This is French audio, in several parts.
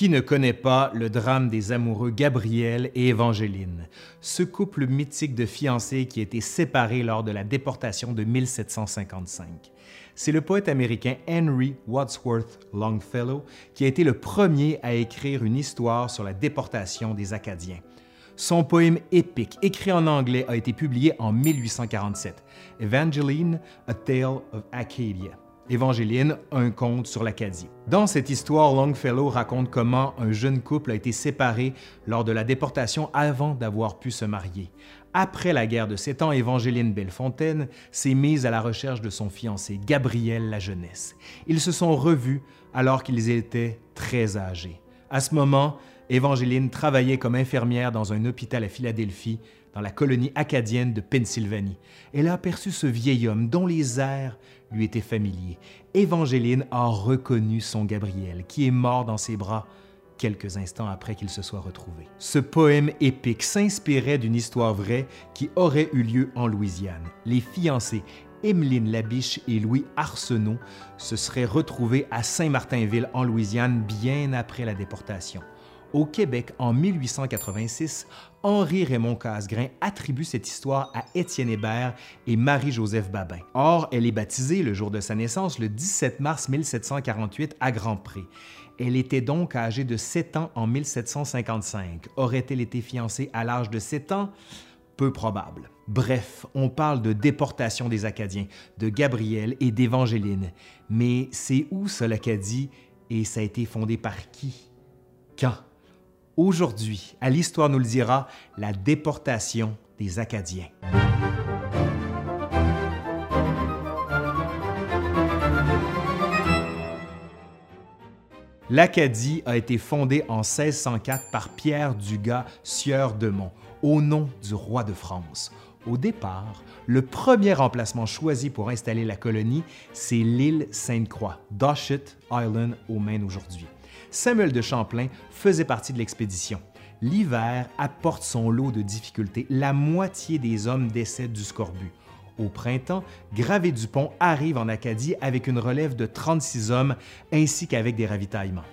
Qui ne connaît pas le drame des amoureux Gabriel et Évangeline, ce couple mythique de fiancés qui a été séparé lors de la déportation de 1755? C'est le poète américain Henry Wadsworth Longfellow qui a été le premier à écrire une histoire sur la déportation des Acadiens. Son poème épique, écrit en anglais, a été publié en 1847, Evangeline, A Tale of Acadia. Évangéline, un conte sur l'Acadie. Dans cette histoire, Longfellow raconte comment un jeune couple a été séparé lors de la déportation avant d'avoir pu se marier. Après la guerre de Sept Ans, Évangéline Bellefontaine s'est mise à la recherche de son fiancé, Gabriel La Jeunesse. Ils se sont revus alors qu'ils étaient très âgés. À ce moment, Évangéline travaillait comme infirmière dans un hôpital à Philadelphie, dans la colonie acadienne de Pennsylvanie. Elle a aperçu ce vieil homme dont les airs lui était familier. Évangéline a reconnu son Gabriel, qui est mort dans ses bras quelques instants après qu'il se soit retrouvé. Ce poème épique s'inspirait d'une histoire vraie qui aurait eu lieu en Louisiane. Les fiancés Emeline Labiche et Louis Arsenault se seraient retrouvés à Saint-Martinville en Louisiane bien après la déportation. Au Québec, en 1886, Henri Raymond Casgrain attribue cette histoire à Étienne Hébert et Marie-Joseph Babin. Or, elle est baptisée le jour de sa naissance le 17 mars 1748 à Grand-Pré. Elle était donc âgée de 7 ans en 1755. Aurait-elle été fiancée à l'âge de 7 ans? Peu probable. Bref, on parle de déportation des Acadiens, de Gabriel et d'Évangéline. Mais c'est où ça l'Acadie et ça a été fondé par qui? Quand? Aujourd'hui, à l'Histoire nous le dira, la déportation des Acadiens. L'Acadie a été fondée en 1604 par Pierre Dugas, sieur de Mont, au nom du roi de France. Au départ, le premier emplacement choisi pour installer la colonie, c'est l'île Sainte-Croix, Doshet Island au Maine aujourd'hui. Samuel de Champlain faisait partie de l'expédition. L'hiver apporte son lot de difficultés. La moitié des hommes décèdent du scorbut. Au printemps, Gravé Dupont arrive en Acadie avec une relève de 36 hommes ainsi qu'avec des ravitaillements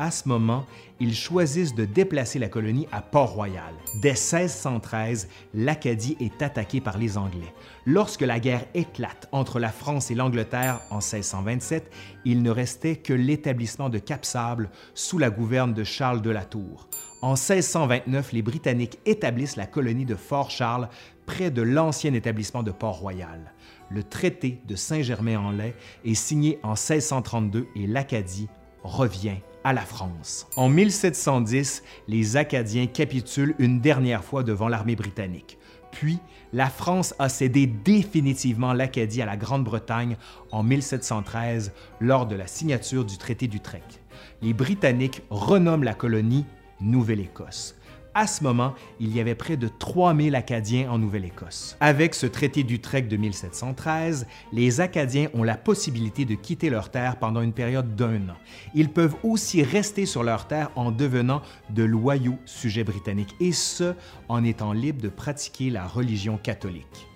à ce moment, ils choisissent de déplacer la colonie à Port-Royal. Dès 1613, l'Acadie est attaquée par les Anglais. Lorsque la guerre éclate entre la France et l'Angleterre en 1627, il ne restait que l'établissement de Cap-Sable sous la gouverne de Charles de la Tour. En 1629, les Britanniques établissent la colonie de Fort-Charles près de l'ancien établissement de Port-Royal. Le traité de Saint-Germain-en-Laye est signé en 1632 et l'Acadie revient à la France. En 1710, les Acadiens capitulent une dernière fois devant l'armée britannique. Puis, la France a cédé définitivement l'Acadie à la Grande-Bretagne en 1713 lors de la signature du traité d'Utrecht. Les Britanniques renomment la colonie Nouvelle-Écosse. À ce moment, il y avait près de 3000 Acadiens en Nouvelle-Écosse. Avec ce traité d'Utrecht de 1713, les Acadiens ont la possibilité de quitter leur terre pendant une période d'un an. Ils peuvent aussi rester sur leur terre en devenant de loyaux sujets britanniques, et ce, en étant libres de pratiquer la religion catholique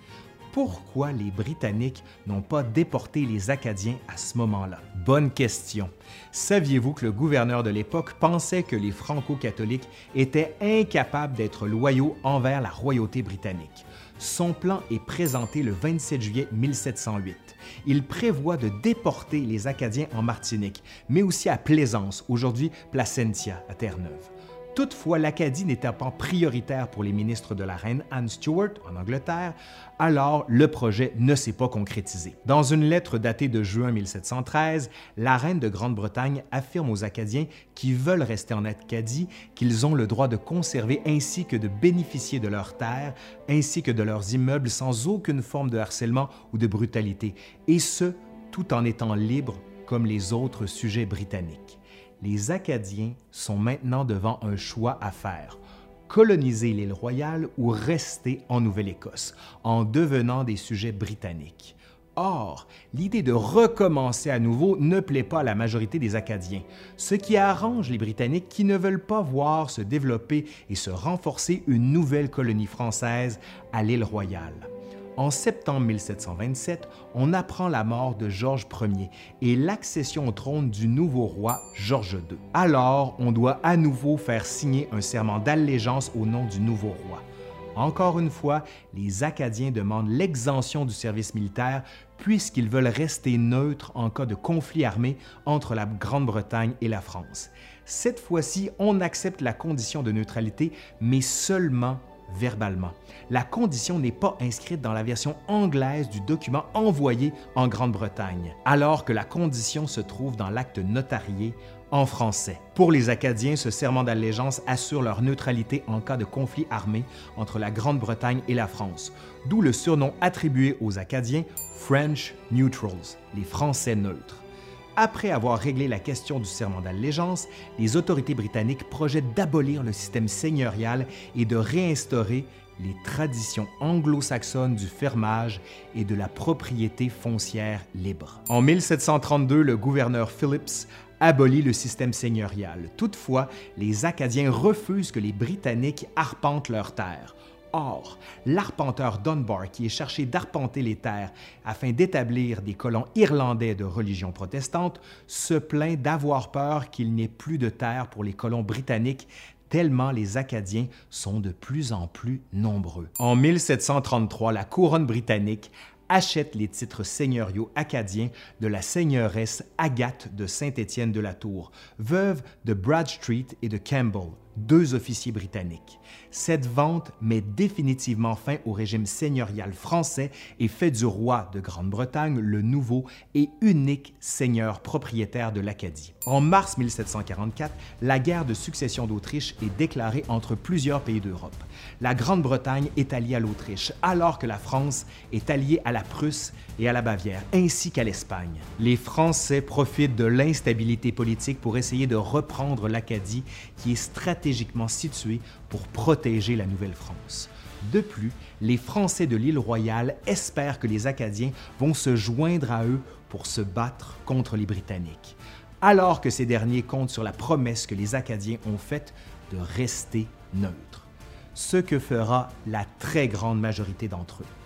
pourquoi les Britanniques n'ont pas déporté les Acadiens à ce moment-là? Bonne question. Saviez-vous que le gouverneur de l'époque pensait que les franco-catholiques étaient incapables d'être loyaux envers la royauté britannique? Son plan est présenté le 27 juillet 1708. Il prévoit de déporter les Acadiens en Martinique, mais aussi à Plaisance, aujourd'hui Placentia, à Terre-Neuve. Toutefois, l'Acadie n'était pas prioritaire pour les ministres de la reine Anne Stuart en Angleterre, alors le projet ne s'est pas concrétisé. Dans une lettre datée de juin 1713, la reine de Grande-Bretagne affirme aux Acadiens qui veulent rester en Acadie qu'ils ont le droit de conserver ainsi que de bénéficier de leurs terres ainsi que de leurs immeubles sans aucune forme de harcèlement ou de brutalité, et ce, tout en étant libres comme les autres sujets britanniques les Acadiens sont maintenant devant un choix à faire coloniser l'île royale ou rester en Nouvelle-Écosse en devenant des sujets britanniques. Or, l'idée de recommencer à nouveau ne plaît pas à la majorité des Acadiens, ce qui arrange les Britanniques qui ne veulent pas voir se développer et se renforcer une nouvelle colonie française à l'île royale. En septembre 1727, on apprend la mort de Georges Ier et l'accession au trône du nouveau roi Georges II. Alors, on doit à nouveau faire signer un serment d'allégeance au nom du nouveau roi. Encore une fois, les Acadiens demandent l'exemption du service militaire puisqu'ils veulent rester neutres en cas de conflit armé entre la Grande-Bretagne et la France. Cette fois-ci, on accepte la condition de neutralité, mais seulement verbalement. La condition n'est pas inscrite dans la version anglaise du document envoyé en Grande-Bretagne, alors que la condition se trouve dans l'acte notarié en français. Pour les Acadiens, ce serment d'allégeance assure leur neutralité en cas de conflit armé entre la Grande-Bretagne et la France, d'où le surnom attribué aux Acadiens French Neutrals, les Français neutres. Après avoir réglé la question du serment d'allégeance, les autorités britanniques projettent d'abolir le système seigneurial et de réinstaurer les traditions anglo-saxonnes du fermage et de la propriété foncière libre. En 1732, le gouverneur Phillips abolit le système seigneurial. Toutefois, les Acadiens refusent que les Britanniques arpentent leurs terres. Or, l'arpenteur Dunbar, qui est cherché d'arpenter les terres afin d'établir des colons irlandais de religion protestante, se plaint d'avoir peur qu'il n'y ait plus de terre pour les colons britanniques tellement les Acadiens sont de plus en plus nombreux. En 1733, la couronne britannique achète les titres seigneuriaux acadiens de la seigneuresse Agathe de Saint-Étienne de la Tour, veuve de Bradstreet et de Campbell, deux officiers britanniques. Cette vente met définitivement fin au régime seigneurial français et fait du roi de Grande-Bretagne le nouveau et unique seigneur propriétaire de l'Acadie. En mars 1744, la guerre de succession d'Autriche est déclarée entre plusieurs pays d'Europe. La Grande-Bretagne est alliée à l'Autriche, alors que la France est alliée à la Prusse et à la Bavière, ainsi qu'à l'Espagne. Les Français profitent de l'instabilité politique pour essayer de reprendre l'Acadie, qui est stratégiquement située pour protéger la Nouvelle-France. De plus, les Français de l'île Royale espèrent que les Acadiens vont se joindre à eux pour se battre contre les Britanniques, alors que ces derniers comptent sur la promesse que les Acadiens ont faite de rester neutres, ce que fera la très grande majorité d'entre eux.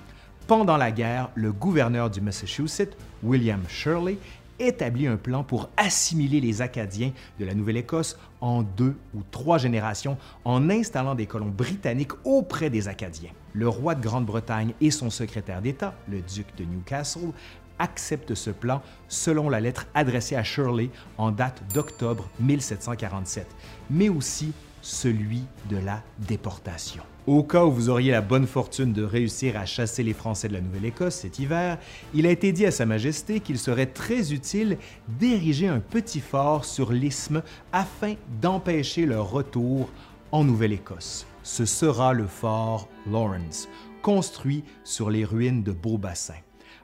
Pendant la guerre, le gouverneur du Massachusetts, William Shirley, établit un plan pour assimiler les Acadiens de la Nouvelle-Écosse en deux ou trois générations en installant des colons britanniques auprès des Acadiens. Le roi de Grande-Bretagne et son secrétaire d'État, le duc de Newcastle, acceptent ce plan selon la lettre adressée à Shirley en date d'octobre 1747, mais aussi celui de la déportation. Au cas où vous auriez la bonne fortune de réussir à chasser les Français de la Nouvelle-Écosse cet hiver, il a été dit à Sa Majesté qu'il serait très utile d'ériger un petit fort sur l'isthme afin d'empêcher leur retour en Nouvelle-Écosse. Ce sera le fort Lawrence, construit sur les ruines de Beaubassin.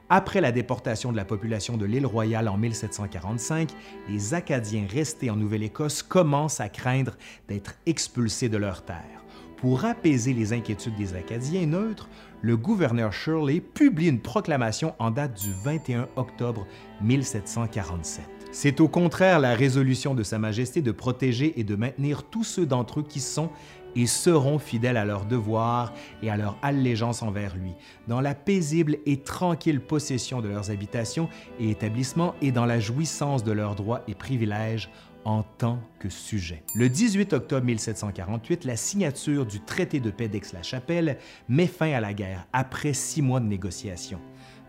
Après la déportation de la population de l'île Royale en 1745, les Acadiens restés en Nouvelle-Écosse commencent à craindre d'être expulsés de leurs terres. Pour apaiser les inquiétudes des Acadiens neutres, le gouverneur Shirley publie une proclamation en date du 21 octobre 1747. C'est au contraire la résolution de Sa Majesté de protéger et de maintenir tous ceux d'entre eux qui sont et seront fidèles à leurs devoirs et à leur allégeance envers lui, dans la paisible et tranquille possession de leurs habitations et établissements et dans la jouissance de leurs droits et privilèges en tant que sujet. Le 18 octobre 1748, la signature du traité de paix d'Aix-la-Chapelle met fin à la guerre après six mois de négociations.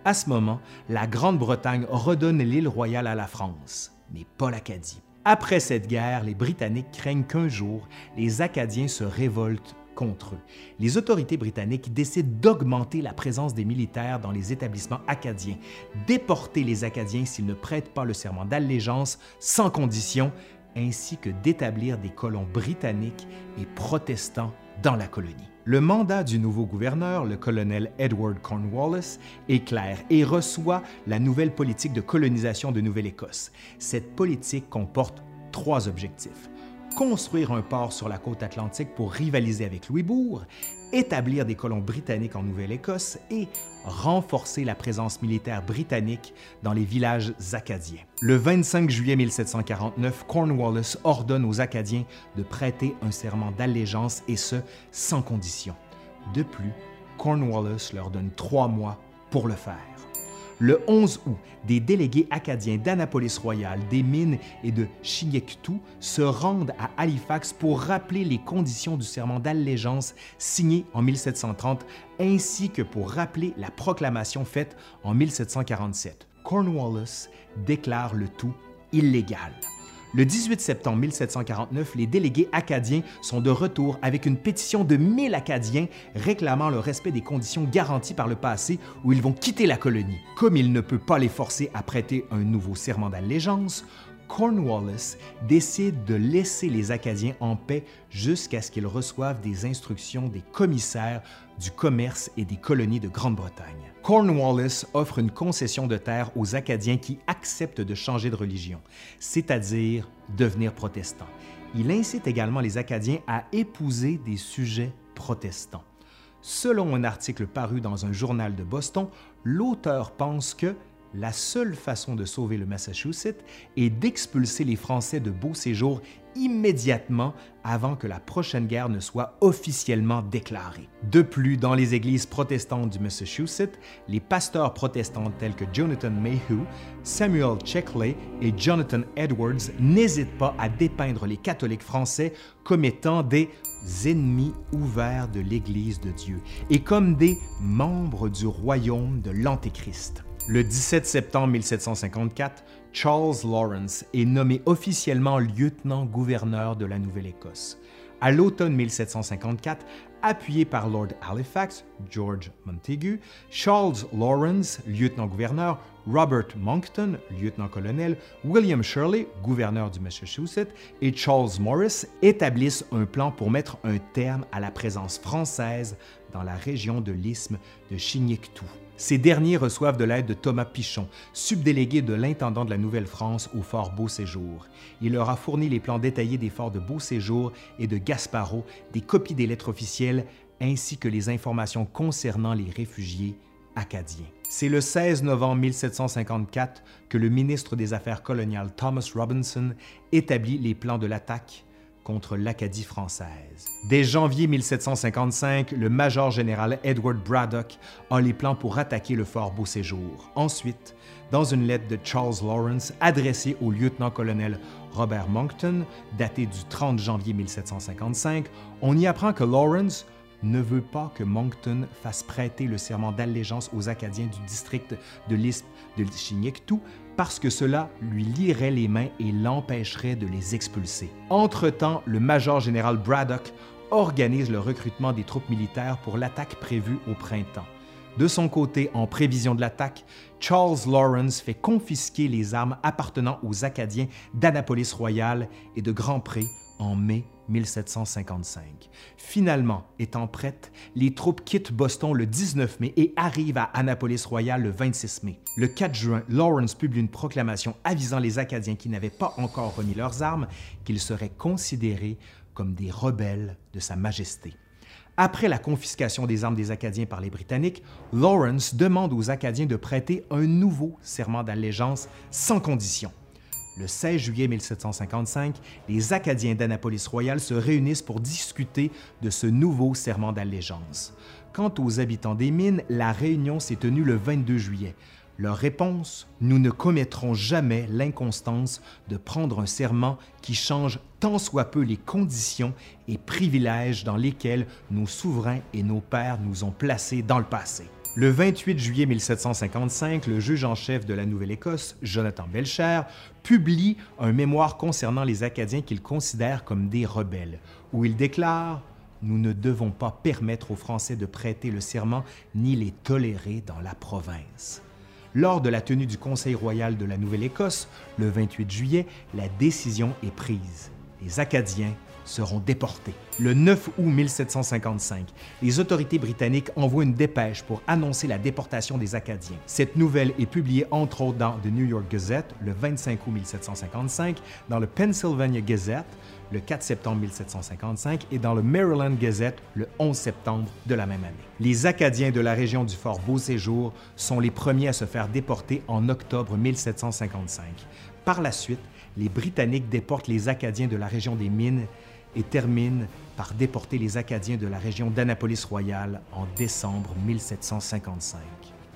À ce moment, la Grande-Bretagne redonne l'île royale à la France, mais pas l'Acadie. Après cette guerre, les Britanniques craignent qu'un jour, les Acadiens se révoltent contre eux. Les autorités britanniques décident d'augmenter la présence des militaires dans les établissements acadiens, déporter les Acadiens s'ils ne prêtent pas le serment d'allégeance sans condition, ainsi que d'établir des colons britanniques et protestants dans la colonie. Le mandat du nouveau gouverneur, le colonel Edward Cornwallis, est clair et reçoit la nouvelle politique de colonisation de Nouvelle-Écosse. Cette politique comporte trois objectifs construire un port sur la côte atlantique pour rivaliser avec Louisbourg, établir des colons britanniques en Nouvelle-Écosse et renforcer la présence militaire britannique dans les villages acadiens. Le 25 juillet 1749, Cornwallis ordonne aux Acadiens de prêter un serment d'allégeance et ce, sans condition. De plus, Cornwallis leur donne trois mois pour le faire. Le 11 août, des délégués acadiens d'Annapolis Royal, des mines et de Chignectou se rendent à Halifax pour rappeler les conditions du serment d'allégeance signé en 1730, ainsi que pour rappeler la proclamation faite en 1747. Cornwallis déclare le tout illégal. Le 18 septembre 1749, les délégués acadiens sont de retour avec une pétition de 1000 Acadiens réclamant le respect des conditions garanties par le passé où ils vont quitter la colonie. Comme il ne peut pas les forcer à prêter un nouveau serment d'allégeance, Cornwallis décide de laisser les Acadiens en paix jusqu'à ce qu'ils reçoivent des instructions des commissaires du commerce et des colonies de Grande-Bretagne. Cornwallis offre une concession de terre aux Acadiens qui acceptent de changer de religion, c'est-à-dire devenir protestants. Il incite également les Acadiens à épouser des sujets protestants. Selon un article paru dans un journal de Boston, l'auteur pense que la seule façon de sauver le Massachusetts est d'expulser les Français de Beau Séjour immédiatement avant que la prochaine guerre ne soit officiellement déclarée. De plus, dans les églises protestantes du Massachusetts, les pasteurs protestants tels que Jonathan Mayhew, Samuel Checkley et Jonathan Edwards n'hésitent pas à dépeindre les catholiques français comme étant des ennemis ouverts de l'Église de Dieu et comme des membres du royaume de l'Antéchrist. Le 17 septembre 1754, Charles Lawrence est nommé officiellement lieutenant-gouverneur de la Nouvelle-Écosse. À l'automne 1754, appuyé par Lord Halifax, George Montagu, Charles Lawrence, lieutenant-gouverneur, Robert Monckton, lieutenant-colonel, William Shirley, gouverneur du Massachusetts, et Charles Morris établissent un plan pour mettre un terme à la présence française dans la région de l'isthme de Chignectou. Ces derniers reçoivent de l'aide de Thomas Pichon, subdélégué de l'intendant de la Nouvelle-France au fort Beau-Séjour. Il leur a fourni les plans détaillés des forts de Beau-Séjour et de Gasparot, des copies des lettres officielles, ainsi que les informations concernant les réfugiés acadiens. C'est le 16 novembre 1754 que le ministre des Affaires coloniales Thomas Robinson établit les plans de l'attaque contre l'Acadie française. Dès janvier 1755, le major général Edward Braddock a les plans pour attaquer le fort Beauséjour. Ensuite, dans une lettre de Charles Lawrence adressée au lieutenant-colonel Robert Monckton, datée du 30 janvier 1755, on y apprend que Lawrence ne veut pas que Monckton fasse prêter le serment d'allégeance aux Acadiens du district de l'Isthme de Chignectou parce que cela lui lierait les mains et l'empêcherait de les expulser. Entre-temps, le major général Braddock organise le recrutement des troupes militaires pour l'attaque prévue au printemps. De son côté, en prévision de l'attaque, Charles Lawrence fait confisquer les armes appartenant aux Acadiens d'Annapolis Royal et de Grand Pré en mai 1755. Finalement, étant prêtes, les troupes quittent Boston le 19 mai et arrivent à Annapolis Royal le 26 mai. Le 4 juin, Lawrence publie une proclamation avisant les Acadiens qui n'avaient pas encore remis leurs armes qu'ils seraient considérés comme des rebelles de Sa Majesté. Après la confiscation des armes des Acadiens par les Britanniques, Lawrence demande aux Acadiens de prêter un nouveau serment d'allégeance sans condition. Le 16 juillet 1755, les Acadiens d'Annapolis Royal se réunissent pour discuter de ce nouveau serment d'allégeance. Quant aux habitants des mines, la réunion s'est tenue le 22 juillet. Leur réponse Nous ne commettrons jamais l'inconstance de prendre un serment qui change tant soit peu les conditions et privilèges dans lesquels nos souverains et nos pères nous ont placés dans le passé. Le 28 juillet 1755, le juge en chef de la Nouvelle-Écosse, Jonathan Belcher, publie un mémoire concernant les Acadiens qu'il considère comme des rebelles, où il déclare Nous ne devons pas permettre aux Français de prêter le serment ni les tolérer dans la province. Lors de la tenue du Conseil royal de la Nouvelle-Écosse, le 28 juillet, la décision est prise. Les Acadiens seront déportés. Le 9 août 1755, les autorités britanniques envoient une dépêche pour annoncer la déportation des Acadiens. Cette nouvelle est publiée entre autres dans The New York Gazette le 25 août 1755, dans le Pennsylvania Gazette le 4 septembre 1755 et dans le Maryland Gazette le 11 septembre de la même année. Les Acadiens de la région du Fort Beau-Séjour sont les premiers à se faire déporter en octobre 1755. Par la suite, les Britanniques déportent les Acadiens de la région des Mines et terminent par déporter les Acadiens de la région d'Annapolis-Royal en décembre 1755.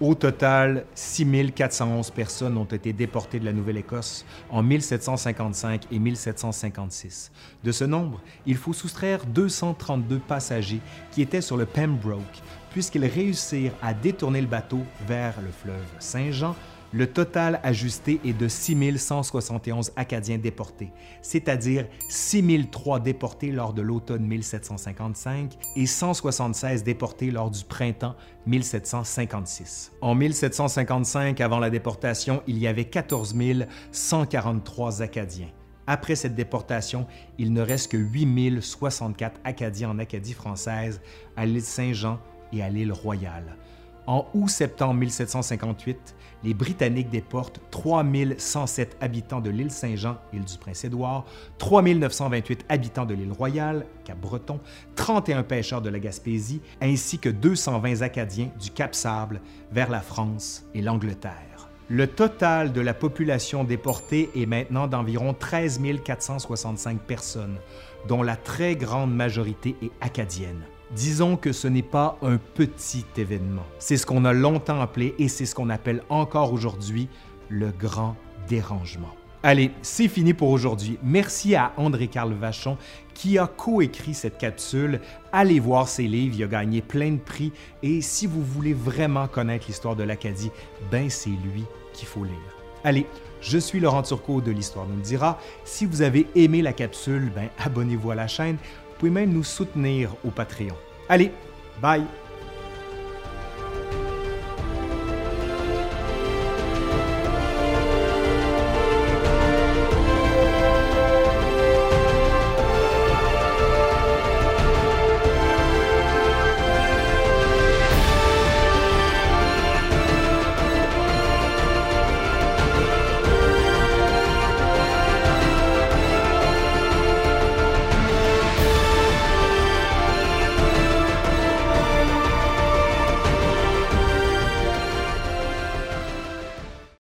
Au total, 6411 personnes ont été déportées de la Nouvelle-Écosse en 1755 et 1756. De ce nombre, il faut soustraire 232 passagers qui étaient sur le Pembroke, puisqu'ils réussirent à détourner le bateau vers le fleuve Saint-Jean le total ajusté est de 6 171 Acadiens déportés, c'est-à-dire 6 003 déportés lors de l'automne 1755 et 176 déportés lors du printemps 1756. En 1755, avant la déportation, il y avait 14 143 Acadiens. Après cette déportation, il ne reste que 8 064 Acadiens en Acadie française, à l'île Saint-Jean et à l'île Royale. En août-septembre 1758, les Britanniques déportent 3107 habitants de l'île Saint-Jean, île du Prince-Édouard, 3928 habitants de l'île Royale, Cap-Breton, 31 pêcheurs de la Gaspésie, ainsi que 220 Acadiens du Cap-Sable vers la France et l'Angleterre. Le total de la population déportée est maintenant d'environ 13 465 personnes, dont la très grande majorité est acadienne. Disons que ce n'est pas un petit événement. C'est ce qu'on a longtemps appelé et c'est ce qu'on appelle encore aujourd'hui le grand dérangement. Allez, c'est fini pour aujourd'hui. Merci à André-Carl Vachon qui a coécrit cette capsule. Allez voir ses livres, il a gagné plein de prix et si vous voulez vraiment connaître l'histoire de l'Acadie, ben c'est lui qu'il faut lire. Allez, je suis Laurent Turcot de l'Histoire nous le dira. Si vous avez aimé la capsule, ben abonnez-vous à la chaîne pouvez même nous soutenir au Patreon. Allez, bye!